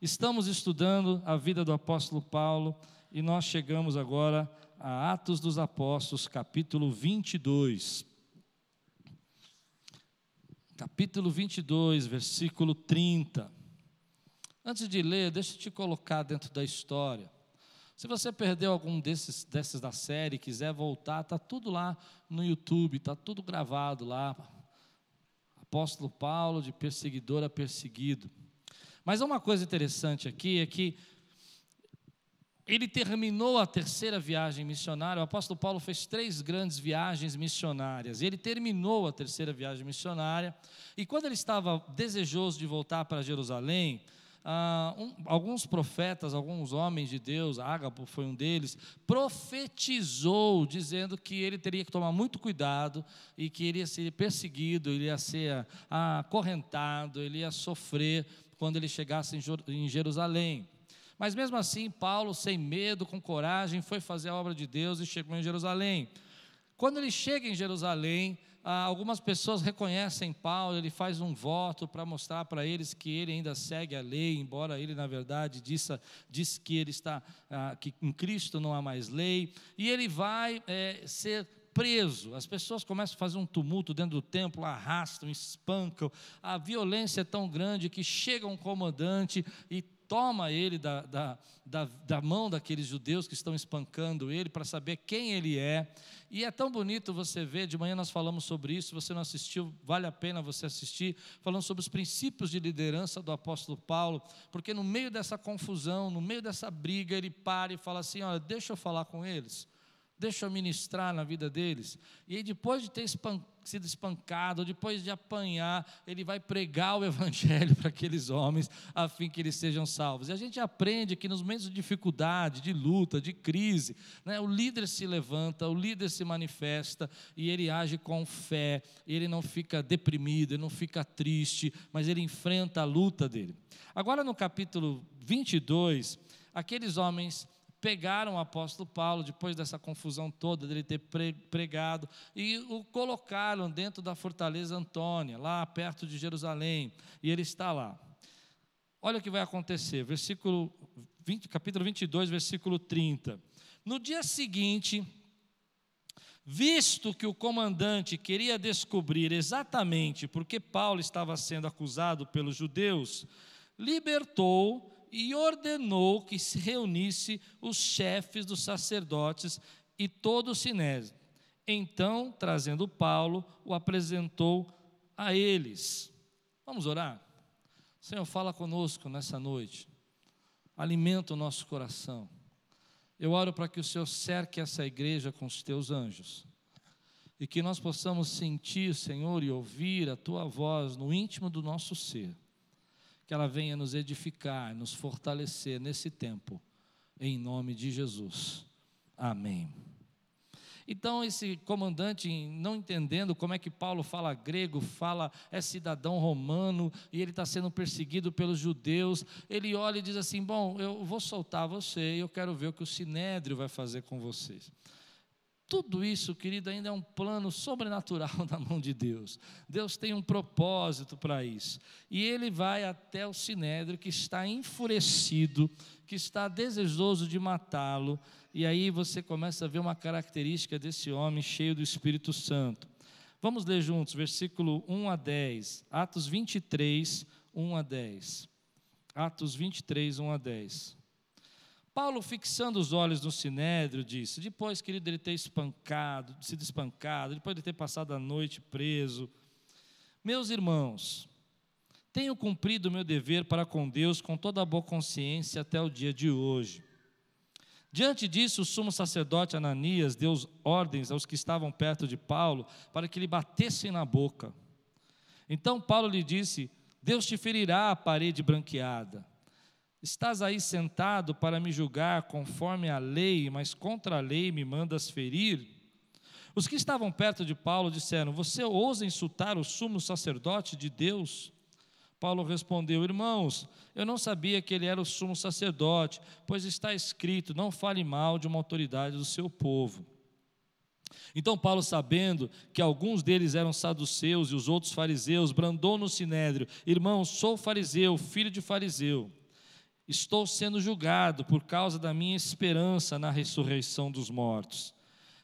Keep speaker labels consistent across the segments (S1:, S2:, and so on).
S1: Estamos estudando a vida do apóstolo Paulo e nós chegamos agora a Atos dos Apóstolos, capítulo 22. Capítulo 22, versículo 30. Antes de ler, deixa eu te colocar dentro da história. Se você perdeu algum desses, desses da série, quiser voltar, está tudo lá no YouTube, está tudo gravado lá. Apóstolo Paulo, de perseguidor a perseguido. Mas uma coisa interessante aqui é que ele terminou a terceira viagem missionária. O apóstolo Paulo fez três grandes viagens missionárias. Ele terminou a terceira viagem missionária. E quando ele estava desejoso de voltar para Jerusalém, ah, um, alguns profetas, alguns homens de Deus, Ágabo foi um deles, profetizou, dizendo que ele teria que tomar muito cuidado e que iria ser perseguido, ele ia ser ah, acorrentado, ele ia sofrer quando ele chegasse em Jerusalém. Mas mesmo assim, Paulo, sem medo, com coragem, foi fazer a obra de Deus e chegou em Jerusalém. Quando ele chega em Jerusalém, ah, algumas pessoas reconhecem Paulo, ele faz um voto para mostrar para eles que ele ainda segue a lei, embora ele, na verdade, disse, disse que ele está, ah, que em Cristo não há mais lei, e ele vai é, ser preso. As pessoas começam a fazer um tumulto dentro do templo, arrastam, espancam. A violência é tão grande que chega um comandante e toma ele da, da, da, da mão daqueles judeus que estão espancando ele para saber quem ele é. E é tão bonito você ver, de manhã nós falamos sobre isso, se você não assistiu, vale a pena você assistir, falando sobre os princípios de liderança do apóstolo Paulo, porque no meio dessa confusão, no meio dessa briga, ele para e fala assim: olha, deixa eu falar com eles deixa eu ministrar na vida deles. E aí, depois de ter sido espancado, depois de apanhar, ele vai pregar o evangelho para aqueles homens, a fim que eles sejam salvos. E a gente aprende que nos momentos de dificuldade, de luta, de crise, né, o líder se levanta, o líder se manifesta e ele age com fé, ele não fica deprimido, ele não fica triste, mas ele enfrenta a luta dele. Agora, no capítulo 22, aqueles homens pegaram o apóstolo Paulo, depois dessa confusão toda, dele ter pregado, e o colocaram dentro da fortaleza Antônia, lá perto de Jerusalém, e ele está lá. Olha o que vai acontecer, versículo 20, capítulo 22, versículo 30. No dia seguinte, visto que o comandante queria descobrir exatamente por que Paulo estava sendo acusado pelos judeus, libertou e ordenou que se reunisse os chefes dos sacerdotes e todo o sinédrio. Então, trazendo Paulo, o apresentou a eles. Vamos orar? Senhor, fala conosco nessa noite. Alimenta o nosso coração. Eu oro para que o Senhor cerque essa igreja com os teus anjos. E que nós possamos sentir, Senhor, e ouvir a tua voz no íntimo do nosso ser que ela venha nos edificar, nos fortalecer nesse tempo, em nome de Jesus. Amém. Então, esse comandante, não entendendo como é que Paulo fala grego, fala, é cidadão romano, e ele está sendo perseguido pelos judeus, ele olha e diz assim: Bom, eu vou soltar você, e eu quero ver o que o sinédrio vai fazer com vocês. Tudo isso, querido, ainda é um plano sobrenatural na mão de Deus. Deus tem um propósito para isso. E ele vai até o sinédrio que está enfurecido, que está desejoso de matá-lo. E aí você começa a ver uma característica desse homem cheio do Espírito Santo. Vamos ler juntos, versículo 1 a 10. Atos 23, 1 a 10. Atos 23, 1 a 10. Paulo, fixando os olhos no sinédrio, disse: depois, querido, ele ter espancado, sido espancado, depois de ter passado a noite preso, meus irmãos, tenho cumprido o meu dever para com Deus com toda a boa consciência até o dia de hoje. Diante disso, o sumo sacerdote Ananias deu ordens aos que estavam perto de Paulo para que lhe batessem na boca. Então Paulo lhe disse: Deus te ferirá a parede branqueada. Estás aí sentado para me julgar conforme a lei, mas contra a lei me mandas ferir? Os que estavam perto de Paulo disseram: Você ousa insultar o sumo sacerdote de Deus? Paulo respondeu: Irmãos, eu não sabia que ele era o sumo sacerdote, pois está escrito: Não fale mal de uma autoridade do seu povo. Então Paulo, sabendo que alguns deles eram saduceus e os outros fariseus, brandou no sinédrio: Irmãos, sou fariseu, filho de fariseu. Estou sendo julgado por causa da minha esperança na ressurreição dos mortos.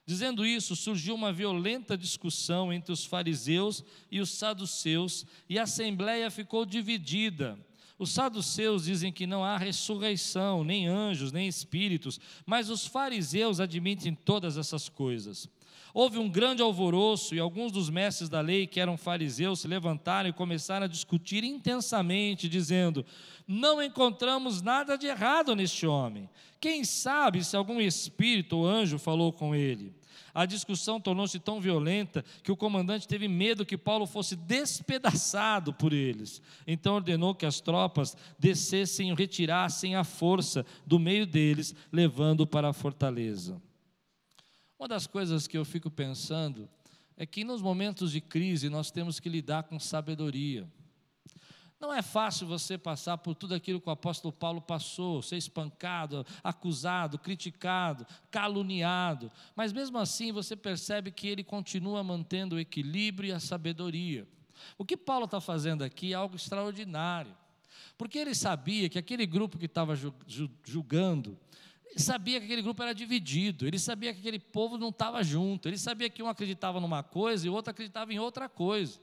S1: Dizendo isso, surgiu uma violenta discussão entre os fariseus e os saduceus, e a assembleia ficou dividida. Os saduceus dizem que não há ressurreição, nem anjos, nem espíritos, mas os fariseus admitem todas essas coisas. Houve um grande alvoroço e alguns dos mestres da lei, que eram fariseus, se levantaram e começaram a discutir intensamente, dizendo: Não encontramos nada de errado neste homem. Quem sabe se algum espírito ou anjo falou com ele? A discussão tornou-se tão violenta que o comandante teve medo que Paulo fosse despedaçado por eles. Então ordenou que as tropas descessem e retirassem a força do meio deles, levando para a fortaleza. Uma das coisas que eu fico pensando é que nos momentos de crise nós temos que lidar com sabedoria. Não é fácil você passar por tudo aquilo que o apóstolo Paulo passou, ser espancado, acusado, criticado, caluniado, mas mesmo assim você percebe que ele continua mantendo o equilíbrio e a sabedoria. O que Paulo está fazendo aqui é algo extraordinário, porque ele sabia que aquele grupo que estava julgando, ele sabia que aquele grupo era dividido, ele sabia que aquele povo não estava junto, ele sabia que um acreditava numa coisa e o outro acreditava em outra coisa.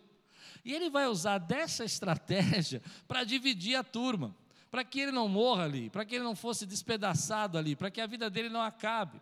S1: E ele vai usar dessa estratégia para dividir a turma, para que ele não morra ali, para que ele não fosse despedaçado ali, para que a vida dele não acabe.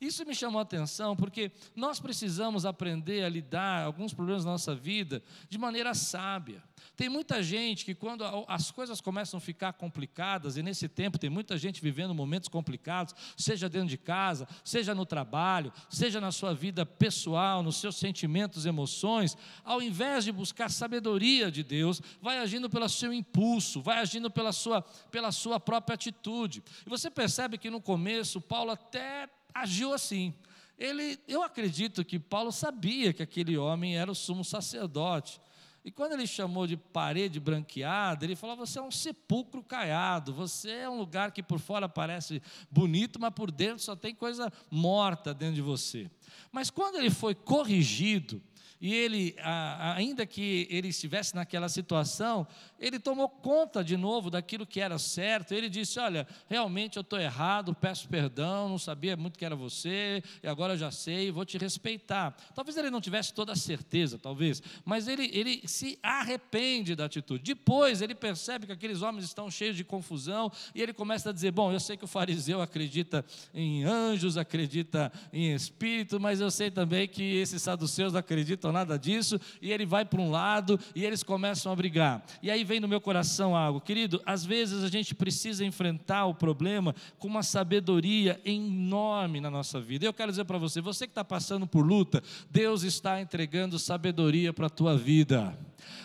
S1: Isso me chamou a atenção porque nós precisamos aprender a lidar alguns problemas da nossa vida de maneira sábia. Tem muita gente que, quando as coisas começam a ficar complicadas, e nesse tempo tem muita gente vivendo momentos complicados, seja dentro de casa, seja no trabalho, seja na sua vida pessoal, nos seus sentimentos, emoções, ao invés de buscar sabedoria de Deus, vai agindo pelo seu impulso, vai agindo pela sua, pela sua própria atitude. E você percebe que no começo, Paulo até agiu assim. Ele, eu acredito que Paulo sabia que aquele homem era o sumo sacerdote. E quando ele chamou de parede branqueada, ele falou: Você é um sepulcro caiado, você é um lugar que por fora parece bonito, mas por dentro só tem coisa morta dentro de você. Mas quando ele foi corrigido, e ele, ainda que ele estivesse naquela situação, ele tomou conta de novo daquilo que era certo. Ele disse: Olha, realmente eu estou errado, peço perdão, não sabia muito que era você, e agora já sei, vou te respeitar. Talvez ele não tivesse toda a certeza, talvez, mas ele, ele se arrepende da atitude. Depois ele percebe que aqueles homens estão cheios de confusão, e ele começa a dizer: Bom, eu sei que o fariseu acredita em anjos, acredita em espírito, mas eu sei também que esses saduceus não acreditam nada disso, e ele vai para um lado e eles começam a brigar. E aí vem no meu coração algo, querido, às vezes a gente precisa enfrentar o problema com uma sabedoria enorme na nossa vida. Eu quero dizer para você, você que está passando por luta, Deus está entregando sabedoria para a tua vida.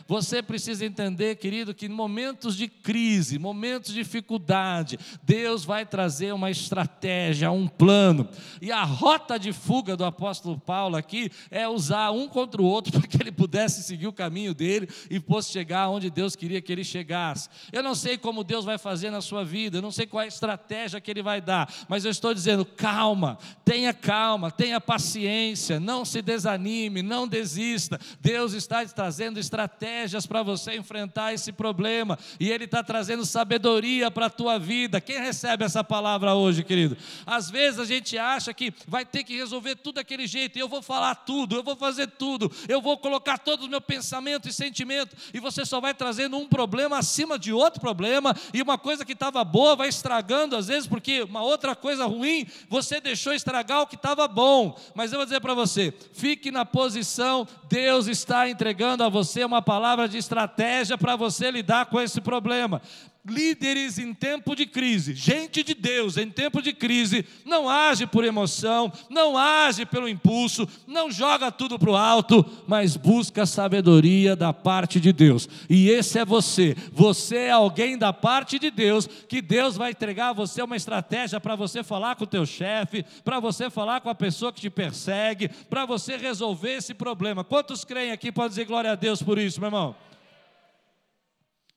S1: Você precisa entender, querido, que em momentos de crise, momentos de dificuldade, Deus vai trazer uma estratégia, um plano. E a rota de fuga do apóstolo Paulo aqui é usar um contra o outro para que ele pudesse seguir o caminho dele e fosse chegar onde Deus queria que ele chegasse. Eu não sei como Deus vai fazer na sua vida, eu não sei qual é a estratégia que ele vai dar, mas eu estou dizendo, calma, tenha calma, tenha paciência, não se desanime, não desista. Deus está trazendo estratégia estratégias para você enfrentar esse problema, e Ele está trazendo sabedoria para a tua vida. Quem recebe essa palavra hoje, querido? Às vezes a gente acha que vai ter que resolver tudo daquele jeito, e eu vou falar tudo, eu vou fazer tudo, eu vou colocar todo o meu pensamento e sentimento, e você só vai trazendo um problema acima de outro problema, e uma coisa que estava boa vai estragando, às vezes, porque uma outra coisa ruim você deixou estragar o que estava bom. Mas eu vou dizer para você: fique na posição, Deus está entregando a você uma palavra palavra de estratégia para você lidar com esse problema. Líderes em tempo de crise, gente de Deus em tempo de crise, não age por emoção, não age pelo impulso, não joga tudo para o alto, mas busca sabedoria da parte de Deus. E esse é você. Você é alguém da parte de Deus, que Deus vai entregar a você uma estratégia para você falar com o teu chefe, para você falar com a pessoa que te persegue, para você resolver esse problema. Quantos creem aqui podem dizer glória a Deus por isso, meu irmão?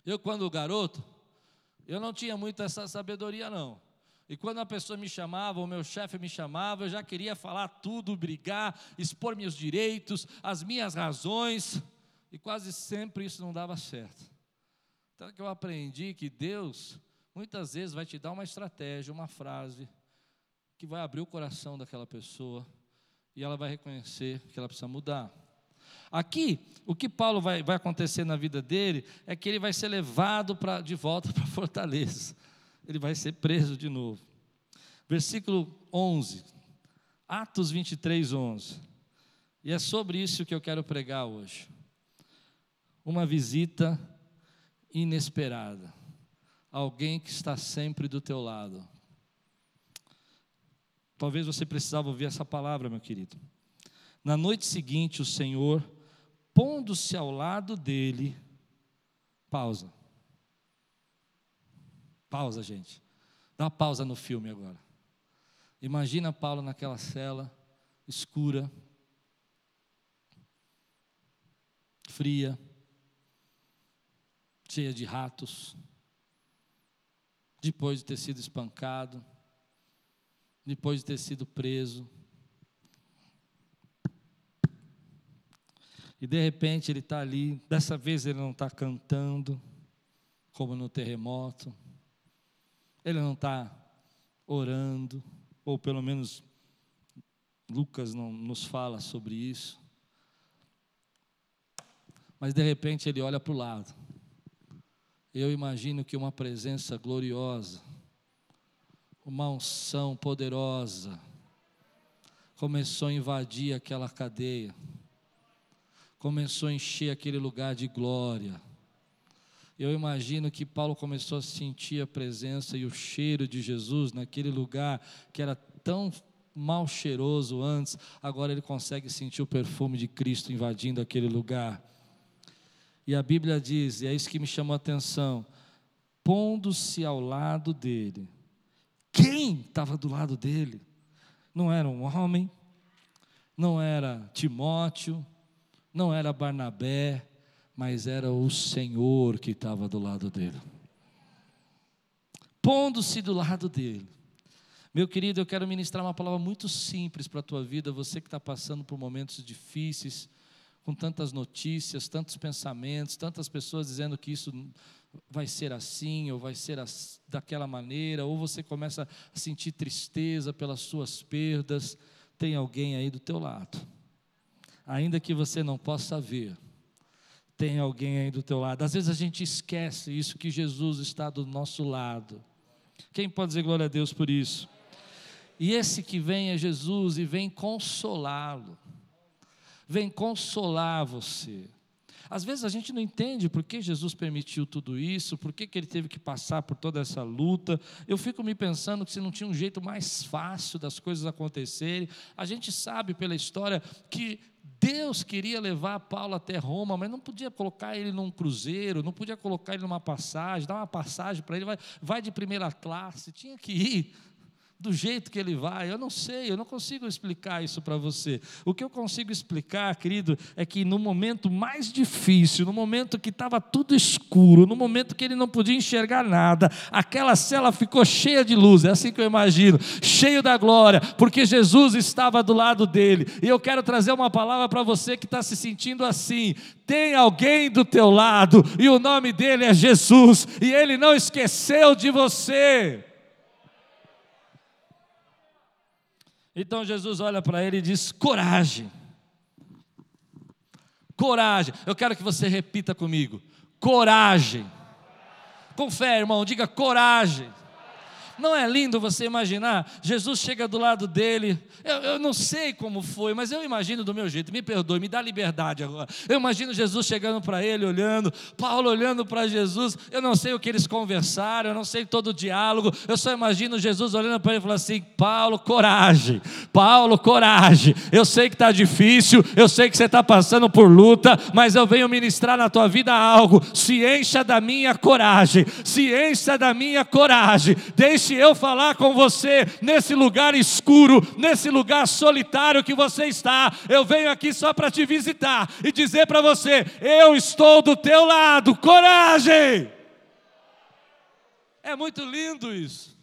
S1: Eu, quando garoto, eu não tinha muito essa sabedoria, não. E quando a pessoa me chamava, o meu chefe me chamava, eu já queria falar tudo, brigar, expor meus direitos, as minhas razões, e quase sempre isso não dava certo. Então que eu aprendi que Deus muitas vezes vai te dar uma estratégia, uma frase, que vai abrir o coração daquela pessoa e ela vai reconhecer que ela precisa mudar. Aqui, o que Paulo vai, vai acontecer na vida dele é que ele vai ser levado pra, de volta para Fortaleza. Ele vai ser preso de novo. Versículo 11, Atos 23, 11. E é sobre isso que eu quero pregar hoje. Uma visita inesperada. Alguém que está sempre do teu lado. Talvez você precisava ouvir essa palavra, meu querido. Na noite seguinte, o Senhor, pondo-se ao lado dele, pausa. Pausa, gente. Dá uma pausa no filme agora. Imagina Paulo naquela cela escura, fria, cheia de ratos, depois de ter sido espancado, depois de ter sido preso. E de repente ele está ali, dessa vez ele não está cantando, como no terremoto, ele não está orando, ou pelo menos Lucas não nos fala sobre isso. Mas de repente ele olha para o lado. Eu imagino que uma presença gloriosa, uma unção poderosa, começou a invadir aquela cadeia, começou a encher aquele lugar de glória. Eu imagino que Paulo começou a sentir a presença e o cheiro de Jesus naquele lugar que era tão mal cheiroso antes, agora ele consegue sentir o perfume de Cristo invadindo aquele lugar. E a Bíblia diz, e é isso que me chamou a atenção: pondo-se ao lado dele. Quem estava do lado dele? Não era um homem, não era Timóteo, não era Barnabé, mas era o Senhor que estava do lado dele. Pondo-se do lado dele. Meu querido, eu quero ministrar uma palavra muito simples para a tua vida, você que está passando por momentos difíceis, com tantas notícias, tantos pensamentos, tantas pessoas dizendo que isso vai ser assim ou vai ser daquela maneira, ou você começa a sentir tristeza pelas suas perdas, tem alguém aí do teu lado. Ainda que você não possa ver, tem alguém aí do teu lado. Às vezes a gente esquece isso que Jesus está do nosso lado. Quem pode dizer glória a Deus por isso? E esse que vem é Jesus e vem consolá-lo vem consolar você. Às vezes a gente não entende por que Jesus permitiu tudo isso, por que, que ele teve que passar por toda essa luta. Eu fico me pensando que se não tinha um jeito mais fácil das coisas acontecerem. A gente sabe pela história que Deus queria levar Paulo até Roma, mas não podia colocar ele num cruzeiro, não podia colocar ele numa passagem, dar uma passagem para ele, vai, vai de primeira classe, tinha que ir do jeito que ele vai. Eu não sei, eu não consigo explicar isso para você. O que eu consigo explicar, querido, é que no momento mais difícil, no momento que estava tudo escuro, no momento que ele não podia enxergar nada, aquela cela ficou cheia de luz, é assim que eu imagino, cheio da glória, porque Jesus estava do lado dele. E eu quero trazer uma palavra para você que está se sentindo assim. Tem alguém do teu lado, e o nome dele é Jesus, e ele não esqueceu de você. Então Jesus olha para ele e diz: coragem. Coragem. Eu quero que você repita comigo: coragem. Fé, irmão, diga coragem. Não é lindo você imaginar? Jesus chega do lado dele. Eu, eu, não sei como foi, mas eu imagino do meu jeito. Me perdoe, me dá liberdade agora. Eu imagino Jesus chegando para ele, olhando, Paulo olhando para Jesus. Eu não sei o que eles conversaram, eu não sei todo o diálogo. Eu só imagino Jesus olhando para ele e falando assim: Paulo, coragem. Paulo, coragem. Eu sei que está difícil, eu sei que você está passando por luta, mas eu venho ministrar na tua vida algo. Se encha da minha coragem, se encha da minha coragem. Deixe Deixe eu falar com você nesse lugar escuro, nesse lugar solitário que você está. Eu venho aqui só para te visitar e dizer para você: eu estou do teu lado, coragem! É muito lindo isso.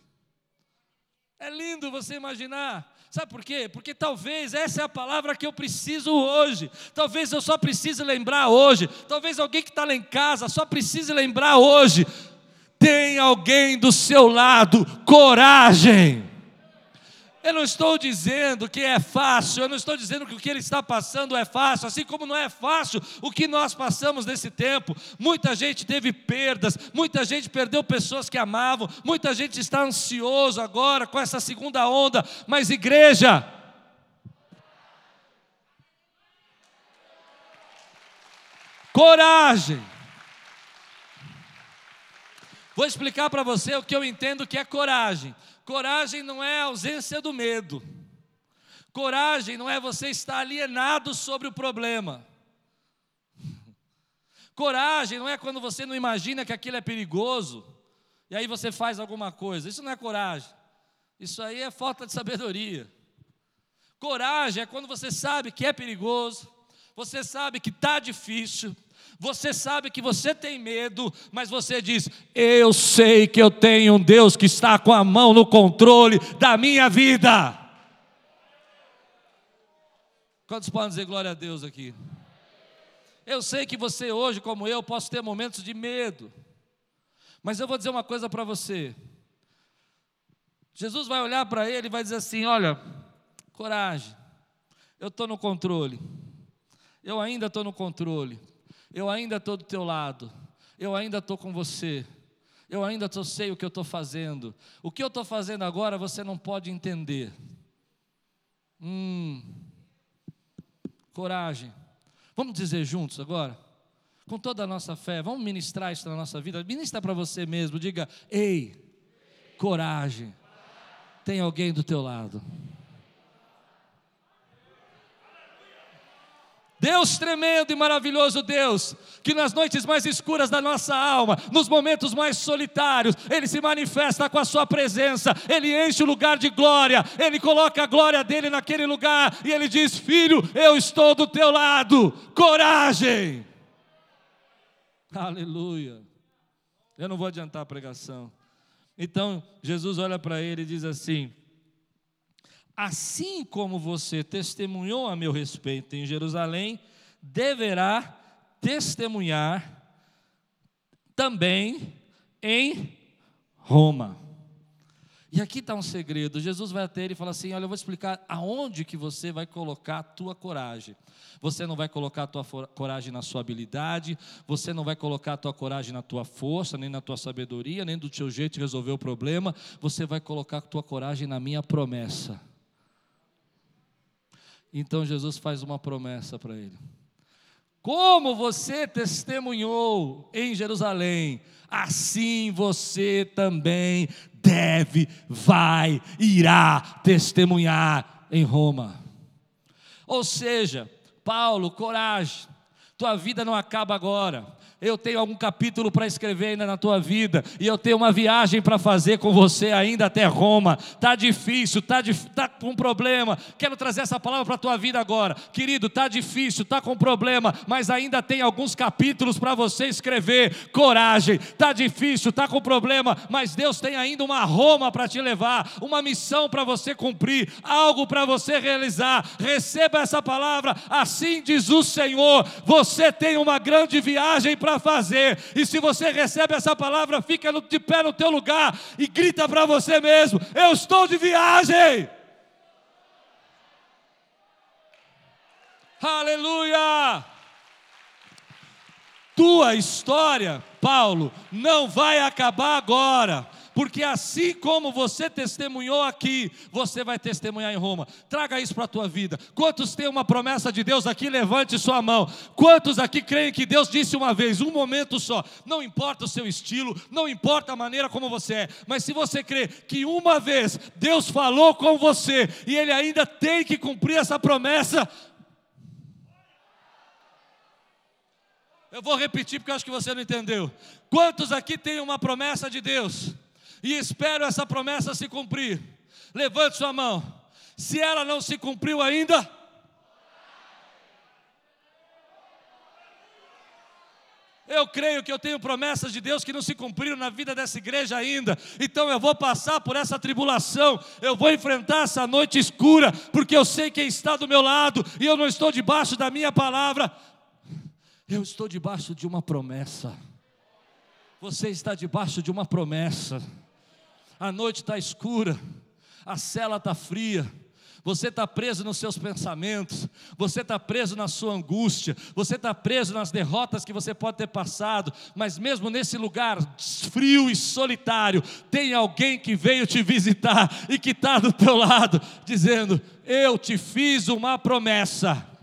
S1: É lindo você imaginar. Sabe por quê? Porque talvez essa é a palavra que eu preciso hoje. Talvez eu só precise lembrar hoje. Talvez alguém que está lá em casa só precise lembrar hoje tem alguém do seu lado, coragem. Eu não estou dizendo que é fácil, eu não estou dizendo que o que ele está passando é fácil, assim como não é fácil o que nós passamos nesse tempo. Muita gente teve perdas, muita gente perdeu pessoas que amavam, muita gente está ansioso agora com essa segunda onda, mas igreja, coragem. Vou explicar para você o que eu entendo que é coragem. Coragem não é ausência do medo. Coragem não é você estar alienado sobre o problema. Coragem não é quando você não imagina que aquilo é perigoso e aí você faz alguma coisa. Isso não é coragem. Isso aí é falta de sabedoria. Coragem é quando você sabe que é perigoso, você sabe que está difícil, você sabe que você tem medo, mas você diz: Eu sei que eu tenho um Deus que está com a mão no controle da minha vida. Quantos podem dizer glória a Deus aqui? Eu sei que você hoje, como eu, posso ter momentos de medo, mas eu vou dizer uma coisa para você. Jesus vai olhar para ele e vai dizer assim: Olha, coragem, eu estou no controle, eu ainda estou no controle eu ainda estou do teu lado, eu ainda estou com você, eu ainda tô, sei o que eu estou fazendo. O que eu estou fazendo agora você não pode entender. Hum, coragem. Vamos dizer juntos agora? Com toda a nossa fé, vamos ministrar isso na nossa vida. Ministra para você mesmo, diga: Ei, coragem. Tem alguém do teu lado. Deus tremendo e maravilhoso Deus, que nas noites mais escuras da nossa alma, nos momentos mais solitários, Ele se manifesta com a Sua presença, Ele enche o lugar de glória, Ele coloca a glória dele naquele lugar e Ele diz: Filho, eu estou do teu lado, coragem. Aleluia. Eu não vou adiantar a pregação. Então, Jesus olha para ele e diz assim: assim como você testemunhou a meu respeito em Jerusalém, deverá testemunhar também em Roma. E aqui está um segredo. Jesus vai até ele e fala assim: Olha, eu vou explicar aonde que você vai colocar a tua coragem. Você não vai colocar a tua coragem na sua habilidade, você não vai colocar a tua coragem na tua força, nem na tua sabedoria, nem do teu jeito de resolver o problema. Você vai colocar a tua coragem na minha promessa. Então Jesus faz uma promessa para ele. Como você testemunhou em Jerusalém, assim você também deve, vai, irá testemunhar em Roma. Ou seja, Paulo, coragem, tua vida não acaba agora eu tenho algum capítulo para escrever ainda na tua vida, e eu tenho uma viagem para fazer com você ainda até Roma. Tá difícil, tá, tá com problema. Quero trazer essa palavra para a tua vida agora, querido. Tá difícil, tá com problema, mas ainda tem alguns capítulos para você escrever. Coragem. Tá difícil, tá com problema, mas Deus tem ainda uma Roma para te levar, uma missão para você cumprir, algo para você realizar. Receba essa palavra. Assim diz o Senhor. Você tem uma grande viagem para fazer. E se você recebe essa palavra, fica de pé no teu lugar e grita para você mesmo: Eu estou de viagem. Aleluia! Tua história, Paulo, não vai acabar agora porque assim como você testemunhou aqui, você vai testemunhar em Roma. Traga isso para a tua vida. Quantos têm uma promessa de Deus aqui? Levante sua mão. Quantos aqui creem que Deus disse uma vez, um momento só? Não importa o seu estilo, não importa a maneira como você é, mas se você crê que uma vez Deus falou com você e Ele ainda tem que cumprir essa promessa, Eu vou repetir porque eu acho que você não entendeu. Quantos aqui têm uma promessa de Deus? E espero essa promessa se cumprir. Levante sua mão. Se ela não se cumpriu ainda, Eu creio que eu tenho promessas de Deus que não se cumpriram na vida dessa igreja ainda. Então eu vou passar por essa tribulação, eu vou enfrentar essa noite escura, porque eu sei quem está do meu lado e eu não estou debaixo da minha palavra. Eu estou debaixo de uma promessa. Você está debaixo de uma promessa. A noite está escura, a cela está fria, você está preso nos seus pensamentos, você está preso na sua angústia, você está preso nas derrotas que você pode ter passado, mas mesmo nesse lugar frio e solitário, tem alguém que veio te visitar e que está do teu lado, dizendo: Eu te fiz uma promessa.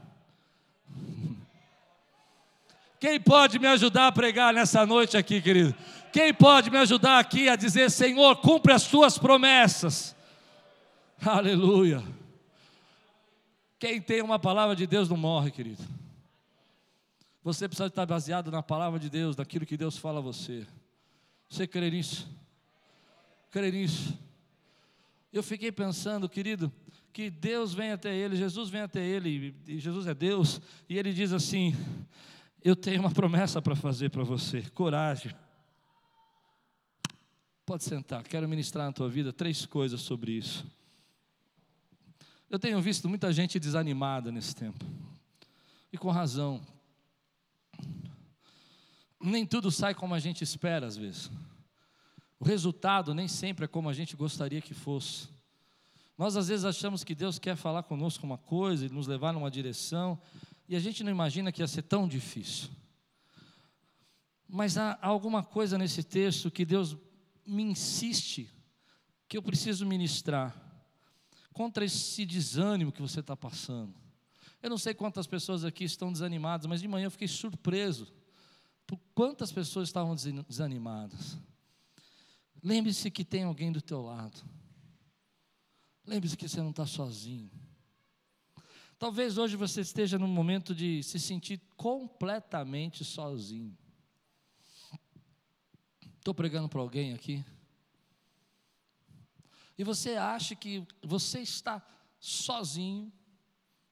S1: Quem pode me ajudar a pregar nessa noite aqui, querido? Quem pode me ajudar aqui a dizer: Senhor, cumpre as tuas promessas? Aleluia. Quem tem uma palavra de Deus não morre, querido. Você precisa estar baseado na palavra de Deus, naquilo que Deus fala a você. Você crê nisso? Crê nisso? Eu fiquei pensando, querido, que Deus vem até ele, Jesus vem até ele, e Jesus é Deus, e ele diz assim: eu tenho uma promessa para fazer para você. Coragem. Pode sentar, quero ministrar na tua vida três coisas sobre isso. Eu tenho visto muita gente desanimada nesse tempo, e com razão. Nem tudo sai como a gente espera às vezes. O resultado nem sempre é como a gente gostaria que fosse. Nós às vezes achamos que Deus quer falar conosco uma coisa e nos levar numa direção, e a gente não imagina que ia ser tão difícil. Mas há alguma coisa nesse texto que Deus me insiste que eu preciso ministrar contra esse desânimo que você está passando. Eu não sei quantas pessoas aqui estão desanimadas, mas de manhã eu fiquei surpreso por quantas pessoas estavam desanimadas. Lembre-se que tem alguém do teu lado. Lembre-se que você não está sozinho. Talvez hoje você esteja num momento de se sentir completamente sozinho. Estou pregando para alguém aqui. E você acha que você está sozinho,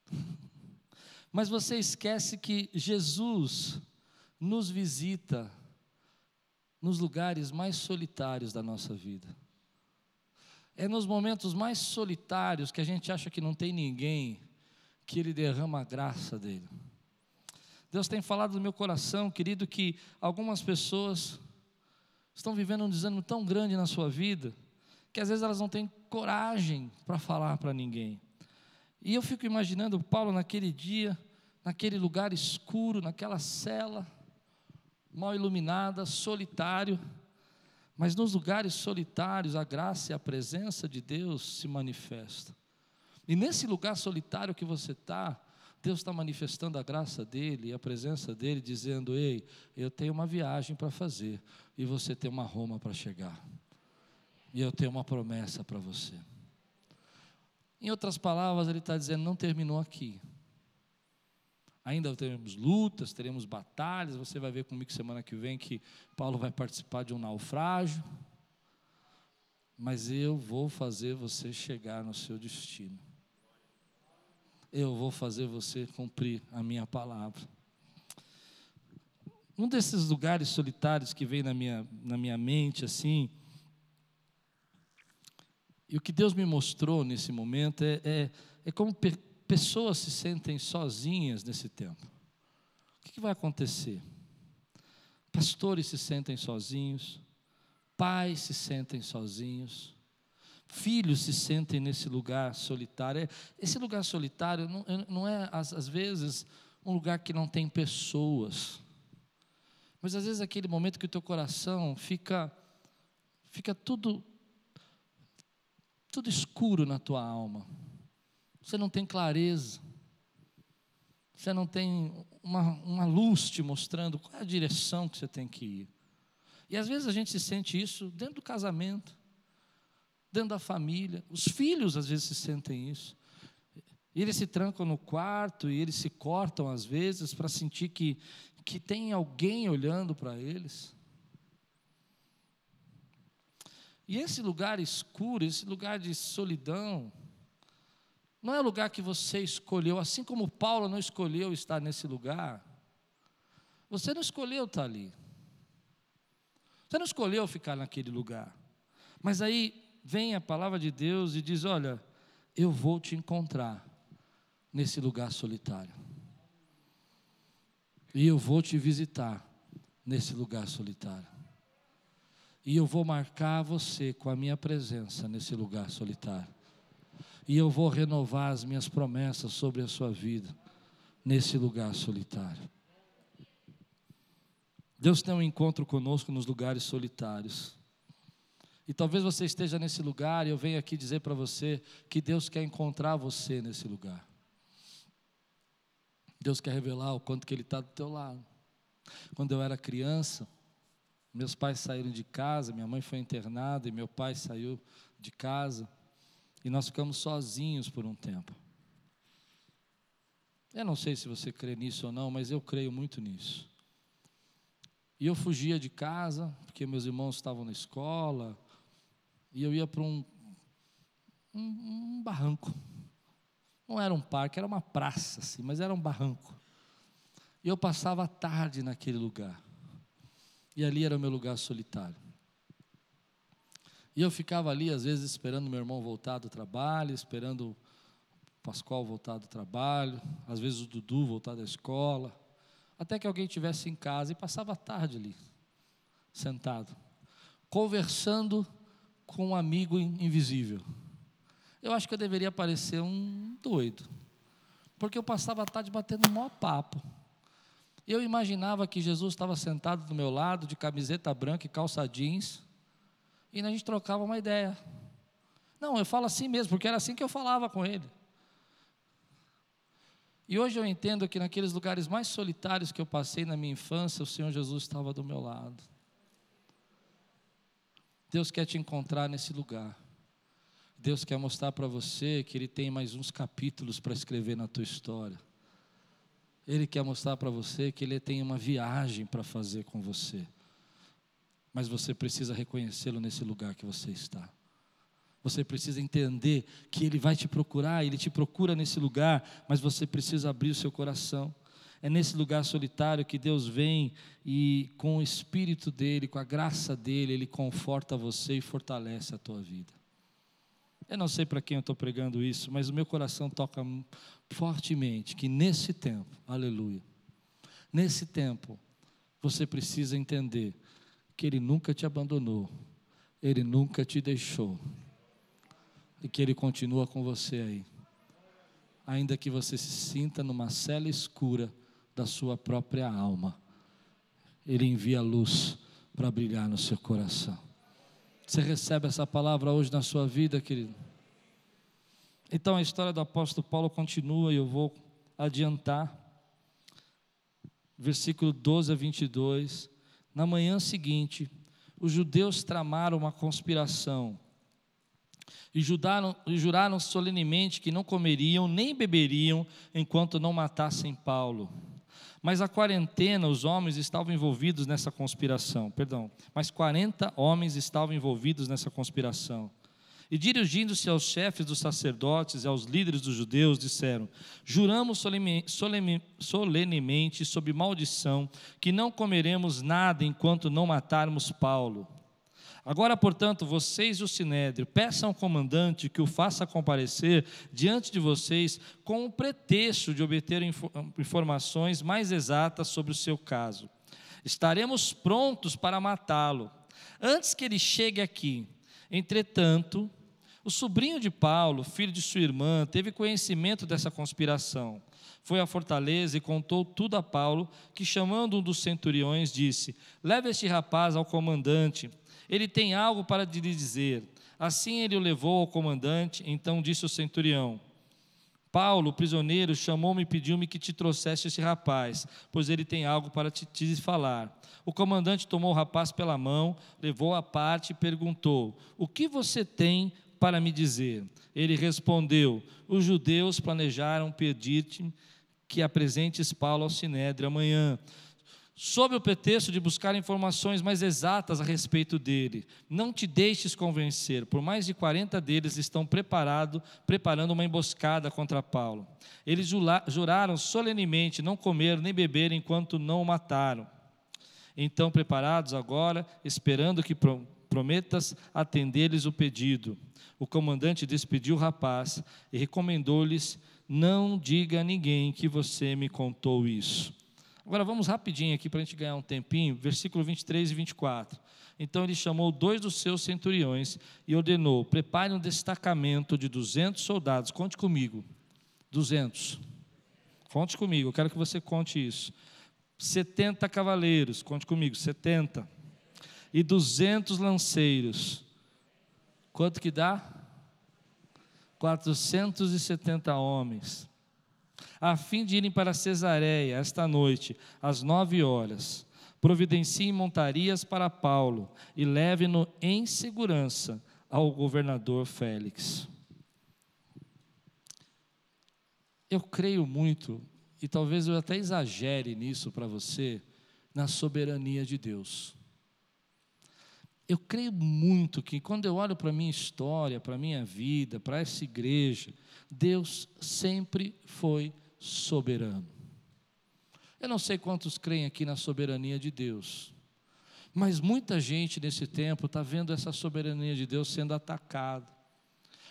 S1: mas você esquece que Jesus nos visita nos lugares mais solitários da nossa vida. É nos momentos mais solitários que a gente acha que não tem ninguém que Ele derrama a graça dele. Deus tem falado no meu coração, querido, que algumas pessoas estão vivendo um desânimo tão grande na sua vida, que às vezes elas não têm coragem para falar para ninguém. E eu fico imaginando Paulo naquele dia, naquele lugar escuro, naquela cela, mal iluminada, solitário, mas nos lugares solitários a graça e a presença de Deus se manifesta. E nesse lugar solitário que você está, Deus está manifestando a graça dele e a presença dele, dizendo: Ei, eu tenho uma viagem para fazer e você tem uma Roma para chegar. E eu tenho uma promessa para você. Em outras palavras, ele está dizendo: não terminou aqui. Ainda teremos lutas, teremos batalhas. Você vai ver comigo semana que vem que Paulo vai participar de um naufrágio. Mas eu vou fazer você chegar no seu destino eu vou fazer você cumprir a minha palavra. Um desses lugares solitários que vem na minha, na minha mente, assim, e o que Deus me mostrou nesse momento é, é, é como pe pessoas se sentem sozinhas nesse tempo. O que, que vai acontecer? Pastores se sentem sozinhos, pais se sentem sozinhos, filhos se sentem nesse lugar solitário. É, esse lugar solitário não, é, às, às vezes, um lugar que não tem pessoas. Mas às vezes aquele momento que o teu coração fica fica tudo tudo escuro na tua alma. Você não tem clareza. Você não tem uma, uma luz te mostrando qual é a direção que você tem que ir. E às vezes a gente se sente isso dentro do casamento dentro da família. Os filhos às vezes se sentem isso. Eles se trancam no quarto e eles se cortam às vezes para sentir que, que tem alguém olhando para eles. E esse lugar escuro, esse lugar de solidão, não é lugar que você escolheu, assim como Paulo não escolheu estar nesse lugar. Você não escolheu estar ali. Você não escolheu ficar naquele lugar. Mas aí vem a palavra de Deus e diz: Olha, eu vou te encontrar nesse lugar solitário. E eu vou te visitar nesse lugar solitário. E eu vou marcar você com a minha presença nesse lugar solitário. E eu vou renovar as minhas promessas sobre a sua vida nesse lugar solitário. Deus tem um encontro conosco nos lugares solitários. E talvez você esteja nesse lugar e eu venho aqui dizer para você que Deus quer encontrar você nesse lugar. Deus quer revelar o quanto que Ele está do teu lado. Quando eu era criança, meus pais saíram de casa, minha mãe foi internada e meu pai saiu de casa. E nós ficamos sozinhos por um tempo. Eu não sei se você crê nisso ou não, mas eu creio muito nisso. E eu fugia de casa, porque meus irmãos estavam na escola, e eu ia para um, um, um, barranco. Não era um parque, era uma praça, assim, mas era um barranco. E eu passava a tarde naquele lugar. E ali era o meu lugar solitário. E eu ficava ali, às vezes, esperando meu irmão voltar do trabalho, esperando o Pascoal voltar do trabalho, às vezes o Dudu voltar da escola, até que alguém estivesse em casa e passava a tarde ali, sentado, conversando com um amigo invisível. Eu acho que eu deveria parecer um doido, porque eu passava a tarde batendo um maior papo. Eu imaginava que Jesus estava sentado do meu lado, de camiseta branca e calça jeans, e a gente trocava uma ideia. Não, eu falo assim mesmo, porque era assim que eu falava com ele. E hoje eu entendo que naqueles lugares mais solitários que eu passei na minha infância, o Senhor Jesus estava do meu lado. Deus quer te encontrar nesse lugar. Deus quer mostrar para você que Ele tem mais uns capítulos para escrever na tua história. Ele quer mostrar para você que Ele tem uma viagem para fazer com você mas você precisa reconhecê-lo nesse lugar que você está. Você precisa entender que Ele vai te procurar, Ele te procura nesse lugar, mas você precisa abrir o seu coração. É nesse lugar solitário que Deus vem e, com o Espírito dEle, com a graça dEle, Ele conforta você e fortalece a tua vida. Eu não sei para quem eu estou pregando isso, mas o meu coração toca fortemente que nesse tempo, aleluia, nesse tempo, você precisa entender que Ele nunca te abandonou, Ele nunca te deixou, e que Ele continua com você aí, ainda que você se sinta numa cela escura da sua própria alma, Ele envia luz para brilhar no seu coração. Você recebe essa palavra hoje na sua vida, querido? Então a história do apóstolo Paulo continua e eu vou adiantar. Versículo 12 a 22. Na manhã seguinte, os judeus tramaram uma conspiração e, judaram, e juraram solenemente que não comeriam nem beberiam enquanto não matassem Paulo. Mas a quarentena, os homens estavam envolvidos nessa conspiração, perdão, mas 40 homens estavam envolvidos nessa conspiração. E dirigindo-se aos chefes dos sacerdotes e aos líderes dos judeus, disseram: Juramos solenemente, sob maldição, que não comeremos nada enquanto não matarmos Paulo. Agora, portanto, vocês o sinédrio, peçam ao comandante que o faça comparecer diante de vocês com o pretexto de obter informações mais exatas sobre o seu caso. Estaremos prontos para matá-lo antes que ele chegue aqui. Entretanto, o sobrinho de Paulo, filho de sua irmã, teve conhecimento dessa conspiração. Foi à fortaleza e contou tudo a Paulo, que chamando um dos centuriões, disse: Leve este rapaz ao comandante, ele tem algo para lhe dizer. Assim ele o levou ao comandante, então disse o centurião: Paulo, prisioneiro, chamou-me e pediu-me que te trouxesse esse rapaz, pois ele tem algo para te, te falar. O comandante tomou o rapaz pela mão, levou à parte e perguntou: O que você tem para me dizer? Ele respondeu: Os judeus planejaram pedir-te que apresentes Paulo ao sinédrio amanhã, sob o pretexto de buscar informações mais exatas a respeito dele. Não te deixes convencer, por mais de 40 deles estão preparado, preparando uma emboscada contra Paulo. Eles juraram solenemente não comer nem beber enquanto não o mataram. Então, preparados agora, esperando que prometas atender-lhes o pedido. O comandante despediu o rapaz e recomendou-lhes: Não diga a ninguém que você me contou isso. Agora vamos rapidinho aqui para a gente ganhar um tempinho, versículo 23 e 24. Então ele chamou dois dos seus centuriões e ordenou: prepare um destacamento de 200 soldados. Conte comigo. 200. Conte comigo, eu quero que você conte isso. 70 cavaleiros, conte comigo, 70. E 200 lanceiros. Quanto que dá? 470 homens. A fim de irem para Cesareia esta noite, às nove horas. Providenciem montarias para Paulo e leve-no em segurança ao governador Félix. Eu creio muito, e talvez eu até exagere nisso para você, na soberania de Deus. Eu creio muito que quando eu olho para a minha história, para a minha vida, para essa igreja, Deus sempre foi soberano. Eu não sei quantos creem aqui na soberania de Deus, mas muita gente nesse tempo está vendo essa soberania de Deus sendo atacada.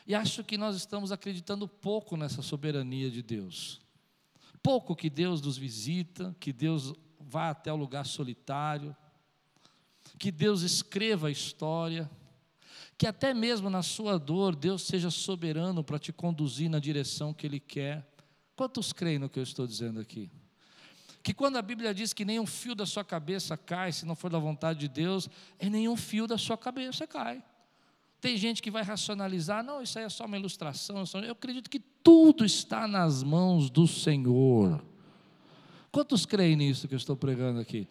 S1: E acho que nós estamos acreditando pouco nessa soberania de Deus. Pouco que Deus nos visita, que Deus vá até o lugar solitário, que Deus escreva a história, que até mesmo na sua dor Deus seja soberano para te conduzir na direção que Ele quer. Quantos creem no que eu estou dizendo aqui? Que quando a Bíblia diz que nenhum fio da sua cabeça cai, se não for da vontade de Deus, é nenhum fio da sua cabeça cai. Tem gente que vai racionalizar, não, isso aí é só uma ilustração. Eu acredito que tudo está nas mãos do Senhor. Quantos creem nisso que eu estou pregando aqui?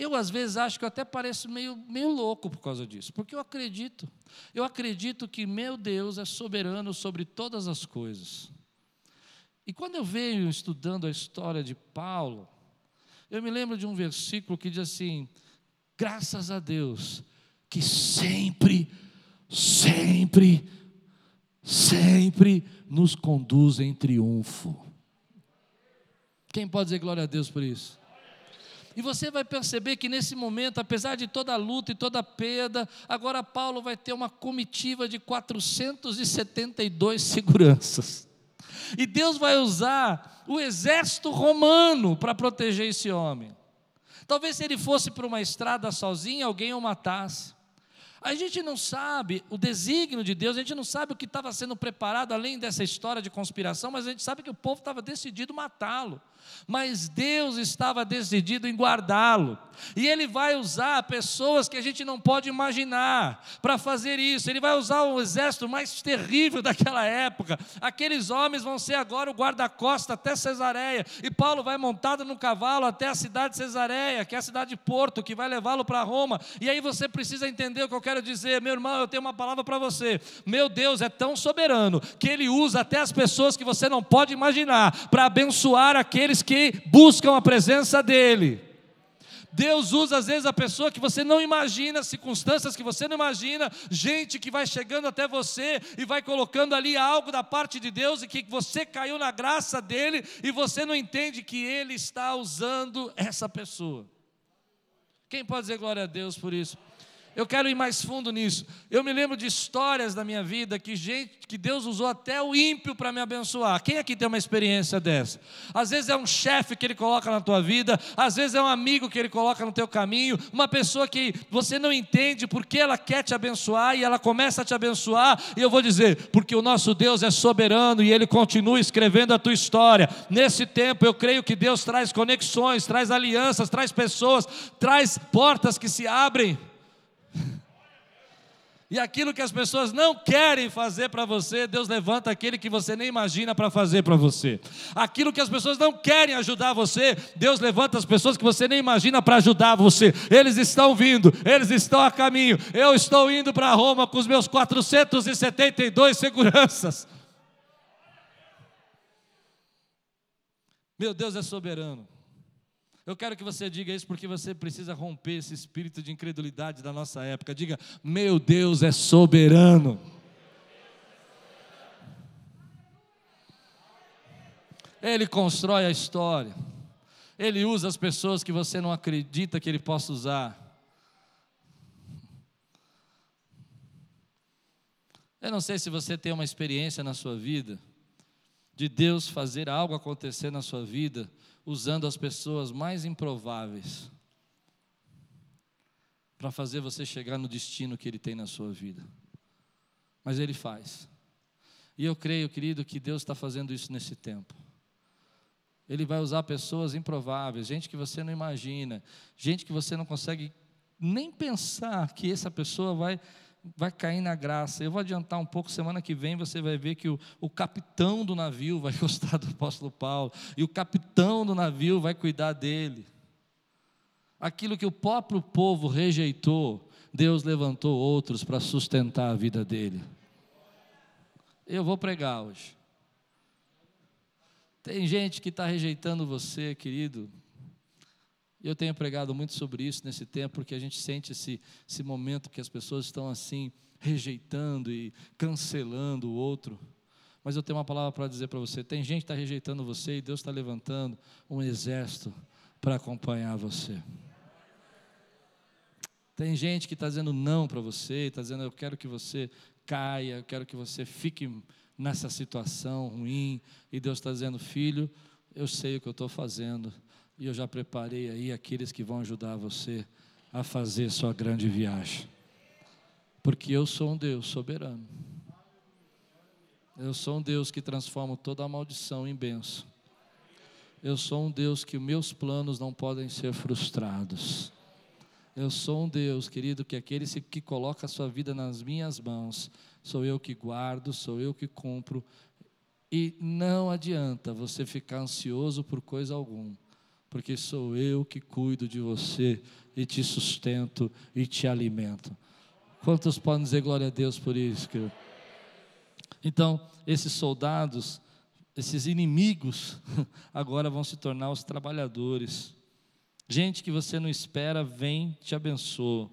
S1: Eu, às vezes, acho que eu até pareço meio, meio louco por causa disso, porque eu acredito. Eu acredito que meu Deus é soberano sobre todas as coisas. E quando eu venho estudando a história de Paulo, eu me lembro de um versículo que diz assim: graças a Deus, que sempre sempre, sempre nos conduz em triunfo. Quem pode dizer glória a Deus por isso? E você vai perceber que nesse momento, apesar de toda a luta e toda a perda, agora Paulo vai ter uma comitiva de 472 seguranças. E Deus vai usar o exército romano para proteger esse homem. Talvez se ele fosse para uma estrada sozinho, alguém o matasse. A gente não sabe o desígnio de Deus, a gente não sabe o que estava sendo preparado além dessa história de conspiração, mas a gente sabe que o povo estava decidido matá-lo mas Deus estava decidido em guardá-lo. E Ele vai usar pessoas que a gente não pode imaginar para fazer isso. Ele vai usar o exército mais terrível daquela época. Aqueles homens vão ser agora o guarda-costa até Cesareia. E Paulo vai montado no cavalo até a cidade de Cesareia, que é a cidade de Porto, que vai levá-lo para Roma. E aí você precisa entender o que eu quero dizer. Meu irmão, eu tenho uma palavra para você. Meu Deus é tão soberano que Ele usa até as pessoas que você não pode imaginar para abençoar aqueles que buscam a presença dEle. Deus usa às vezes a pessoa que você não imagina, circunstâncias que você não imagina, gente que vai chegando até você e vai colocando ali algo da parte de Deus e que você caiu na graça dele e você não entende que ele está usando essa pessoa. Quem pode dizer glória a Deus por isso? Eu quero ir mais fundo nisso. Eu me lembro de histórias da minha vida que gente, que Deus usou até o ímpio para me abençoar. Quem aqui tem uma experiência dessa? Às vezes é um chefe que ele coloca na tua vida, às vezes é um amigo que ele coloca no teu caminho, uma pessoa que você não entende porque ela quer te abençoar e ela começa a te abençoar. E eu vou dizer, porque o nosso Deus é soberano e ele continua escrevendo a tua história. Nesse tempo eu creio que Deus traz conexões, traz alianças, traz pessoas, traz portas que se abrem e aquilo que as pessoas não querem fazer para você, Deus levanta aquele que você nem imagina para fazer para você. Aquilo que as pessoas não querem ajudar você, Deus levanta as pessoas que você nem imagina para ajudar você. Eles estão vindo, eles estão a caminho. Eu estou indo para Roma com os meus 472 seguranças. Meu Deus é soberano. Eu quero que você diga isso porque você precisa romper esse espírito de incredulidade da nossa época. Diga: Meu Deus é soberano. Ele constrói a história. Ele usa as pessoas que você não acredita que ele possa usar. Eu não sei se você tem uma experiência na sua vida de Deus fazer algo acontecer na sua vida usando as pessoas mais improváveis. para fazer você chegar no destino que Ele tem na sua vida. Mas Ele faz. E eu creio, querido, que Deus está fazendo isso nesse tempo. Ele vai usar pessoas improváveis, gente que você não imagina, gente que você não consegue nem pensar que essa pessoa vai vai cair na graça. Eu vou adiantar um pouco, semana que vem você vai ver que o, o capitão do navio vai gostar do apóstolo Paulo, e o capitão do navio vai cuidar dele. Aquilo que o próprio povo rejeitou, Deus levantou outros para sustentar a vida dele. Eu vou pregar hoje. Tem gente que está rejeitando você, querido. Eu tenho pregado muito sobre isso nesse tempo, porque a gente sente esse, esse momento que as pessoas estão assim, rejeitando e cancelando o outro. Mas eu tenho uma palavra para dizer para você: tem gente que está rejeitando você e Deus está levantando um exército para acompanhar você. Tem gente que está dizendo não para você, está dizendo eu quero que você caia, eu quero que você fique nessa situação ruim, e Deus está dizendo, filho, eu sei o que eu estou fazendo, e eu já preparei aí aqueles que vão ajudar você a fazer sua grande viagem. Porque eu sou um Deus soberano. Eu sou um Deus que transforma toda a maldição em bênção. Eu sou um Deus que meus planos não podem ser frustrados. Eu sou um Deus, querido, que aquele que coloca a sua vida nas minhas mãos, sou eu que guardo, sou eu que compro. E não adianta você ficar ansioso por coisa alguma, porque sou eu que cuido de você e te sustento e te alimento. Quantos podem dizer glória a Deus por isso? Querido? Então, esses soldados, esses inimigos, agora vão se tornar os trabalhadores. Gente que você não espera, vem, te abençoa.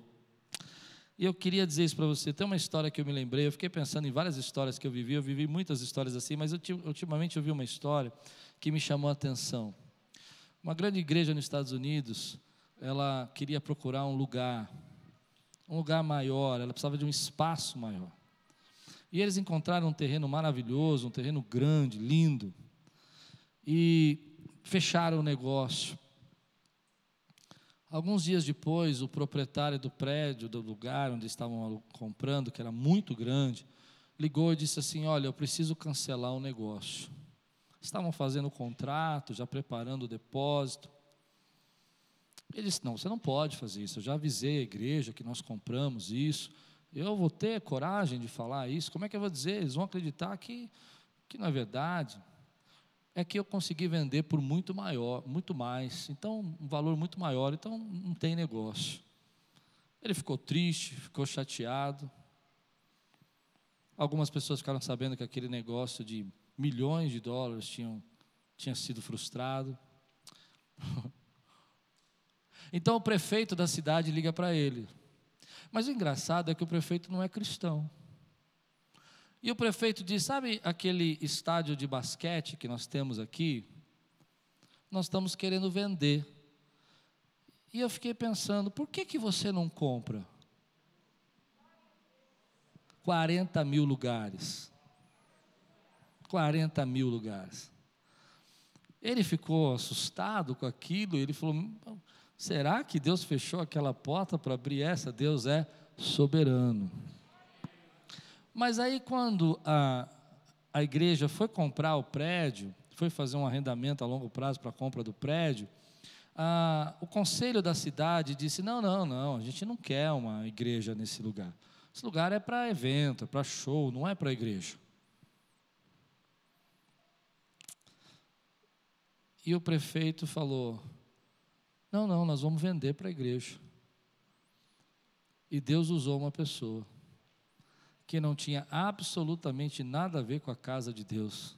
S1: E eu queria dizer isso para você. Tem uma história que eu me lembrei, eu fiquei pensando em várias histórias que eu vivi, eu vivi muitas histórias assim, mas ultimamente eu vi uma história que me chamou a atenção. Uma grande igreja nos Estados Unidos, ela queria procurar um lugar, um lugar maior, ela precisava de um espaço maior. E eles encontraram um terreno maravilhoso, um terreno grande, lindo, e fecharam o negócio. Alguns dias depois, o proprietário do prédio, do lugar onde estavam comprando, que era muito grande, ligou e disse assim: Olha, eu preciso cancelar o negócio. Estavam fazendo o contrato, já preparando o depósito. Ele disse: Não, você não pode fazer isso. Eu já avisei a igreja que nós compramos isso. Eu vou ter coragem de falar isso? Como é que eu vou dizer? Eles vão acreditar que, que não é verdade é que eu consegui vender por muito maior, muito mais, então um valor muito maior, então não tem negócio. Ele ficou triste, ficou chateado. Algumas pessoas ficaram sabendo que aquele negócio de milhões de dólares tinham, tinha sido frustrado. Então o prefeito da cidade liga para ele. Mas o engraçado é que o prefeito não é cristão. E o prefeito diz: Sabe aquele estádio de basquete que nós temos aqui? Nós estamos querendo vender. E eu fiquei pensando: por que, que você não compra? 40 mil lugares. 40 mil lugares. Ele ficou assustado com aquilo, ele falou: será que Deus fechou aquela porta para abrir essa? Deus é soberano. Mas aí, quando a, a igreja foi comprar o prédio, foi fazer um arrendamento a longo prazo para a compra do prédio, o conselho da cidade disse: não, não, não, a gente não quer uma igreja nesse lugar. Esse lugar é para evento, é para show, não é para igreja. E o prefeito falou: não, não, nós vamos vender para a igreja. E Deus usou uma pessoa que não tinha absolutamente nada a ver com a casa de Deus,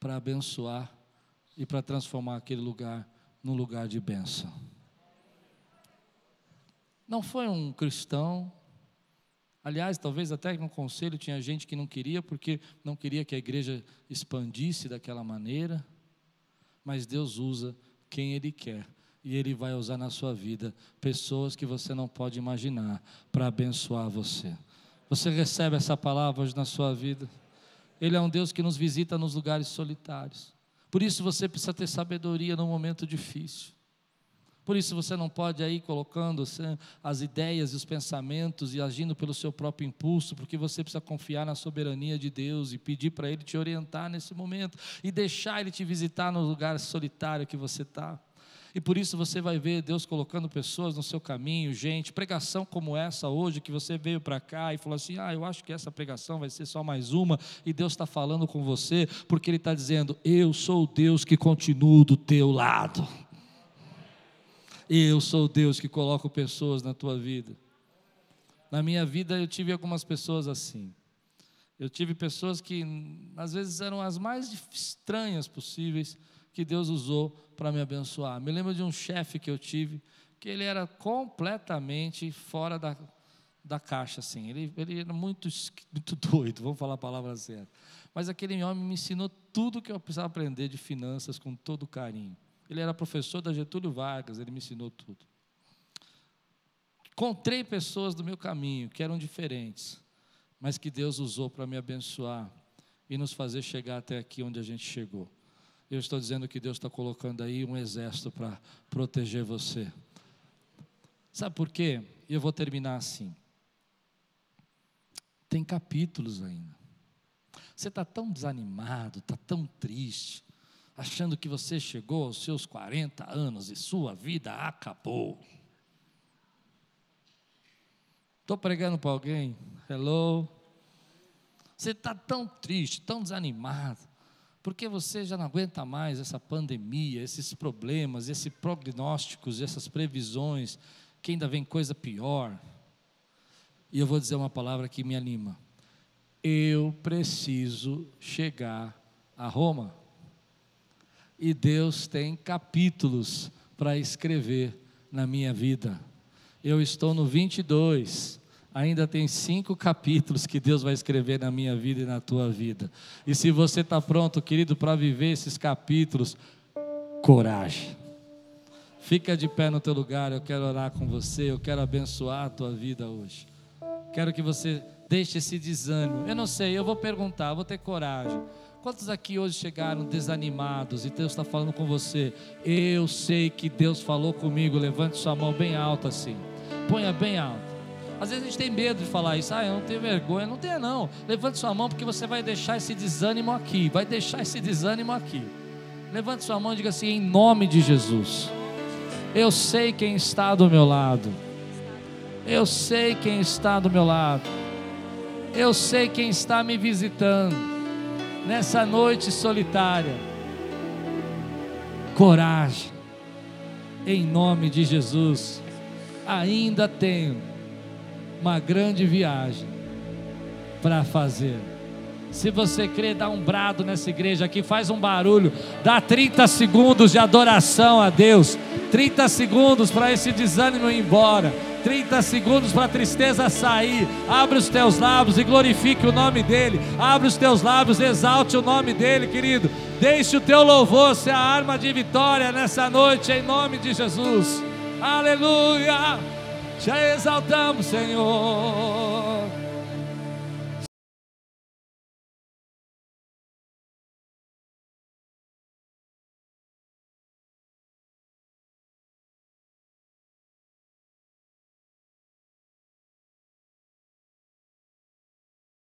S1: para abençoar e para transformar aquele lugar num lugar de bênção. Não foi um cristão, aliás, talvez até no conselho tinha gente que não queria, porque não queria que a igreja expandisse daquela maneira, mas Deus usa quem Ele quer e Ele vai usar na sua vida pessoas que você não pode imaginar para abençoar você. Você recebe essa palavra hoje na sua vida. Ele é um Deus que nos visita nos lugares solitários. Por isso você precisa ter sabedoria num momento difícil. Por isso você não pode aí colocando as ideias e os pensamentos e agindo pelo seu próprio impulso, porque você precisa confiar na soberania de Deus e pedir para Ele te orientar nesse momento e deixar Ele te visitar no lugar solitário que você está. E por isso você vai ver Deus colocando pessoas no seu caminho, gente, pregação como essa hoje, que você veio para cá e falou assim: ah, eu acho que essa pregação vai ser só mais uma, e Deus está falando com você, porque Ele está dizendo: eu sou o Deus que continuo do teu lado. Eu sou o Deus que coloco pessoas na tua vida. Na minha vida eu tive algumas pessoas assim. Eu tive pessoas que às vezes eram as mais estranhas possíveis que Deus usou para me abençoar. Me lembro de um chefe que eu tive, que ele era completamente fora da, da caixa, assim. Ele, ele era muito, muito doido, vamos falar a palavra certa. Mas aquele homem me ensinou tudo que eu precisava aprender de finanças com todo carinho. Ele era professor da Getúlio Vargas, ele me ensinou tudo. Encontrei pessoas do meu caminho que eram diferentes, mas que Deus usou para me abençoar e nos fazer chegar até aqui onde a gente chegou. Eu estou dizendo que Deus está colocando aí um exército para proteger você. Sabe por quê? Eu vou terminar assim. Tem capítulos ainda. Você está tão desanimado, está tão triste, achando que você chegou aos seus 40 anos e sua vida acabou. Estou pregando para alguém? Hello? Você está tão triste, tão desanimado porque você já não aguenta mais essa pandemia, esses problemas, esses prognósticos, essas previsões, que ainda vem coisa pior. E eu vou dizer uma palavra que me anima. Eu preciso chegar a Roma. E Deus tem capítulos para escrever na minha vida. Eu estou no 22 ainda tem cinco capítulos que Deus vai escrever na minha vida e na tua vida. E se você está pronto, querido, para viver esses capítulos, coragem. Fica de pé no teu lugar, eu quero orar com você, eu quero abençoar a tua vida hoje. Quero que você deixe esse desânimo. Eu não sei, eu vou perguntar, vou ter coragem. Quantos aqui hoje chegaram desanimados e Deus está falando com você? Eu sei que Deus falou comigo. Levante sua mão bem alta assim. Ponha bem alta. Às vezes a gente tem medo de falar isso. Ah, eu não tenho vergonha. Não tenha, não. Levante sua mão, porque você vai deixar esse desânimo aqui. Vai deixar esse desânimo aqui. Levante sua mão e diga assim: em nome de Jesus. Eu sei quem está do meu lado. Eu sei quem está do meu lado. Eu sei quem está me visitando nessa noite solitária. Coragem, em nome de Jesus. Ainda tenho uma grande viagem para fazer. Se você crê, dá um brado nessa igreja aqui, faz um barulho, dá 30 segundos de adoração a Deus, 30 segundos para esse desânimo ir embora, 30 segundos para a tristeza sair. Abre os teus lábios e glorifique o nome dEle. Abre os teus lábios, exalte o nome dEle, querido. Deixe o teu louvor ser a arma de vitória nessa noite, em nome de Jesus. Aleluia. Te exaltamos, Senhor.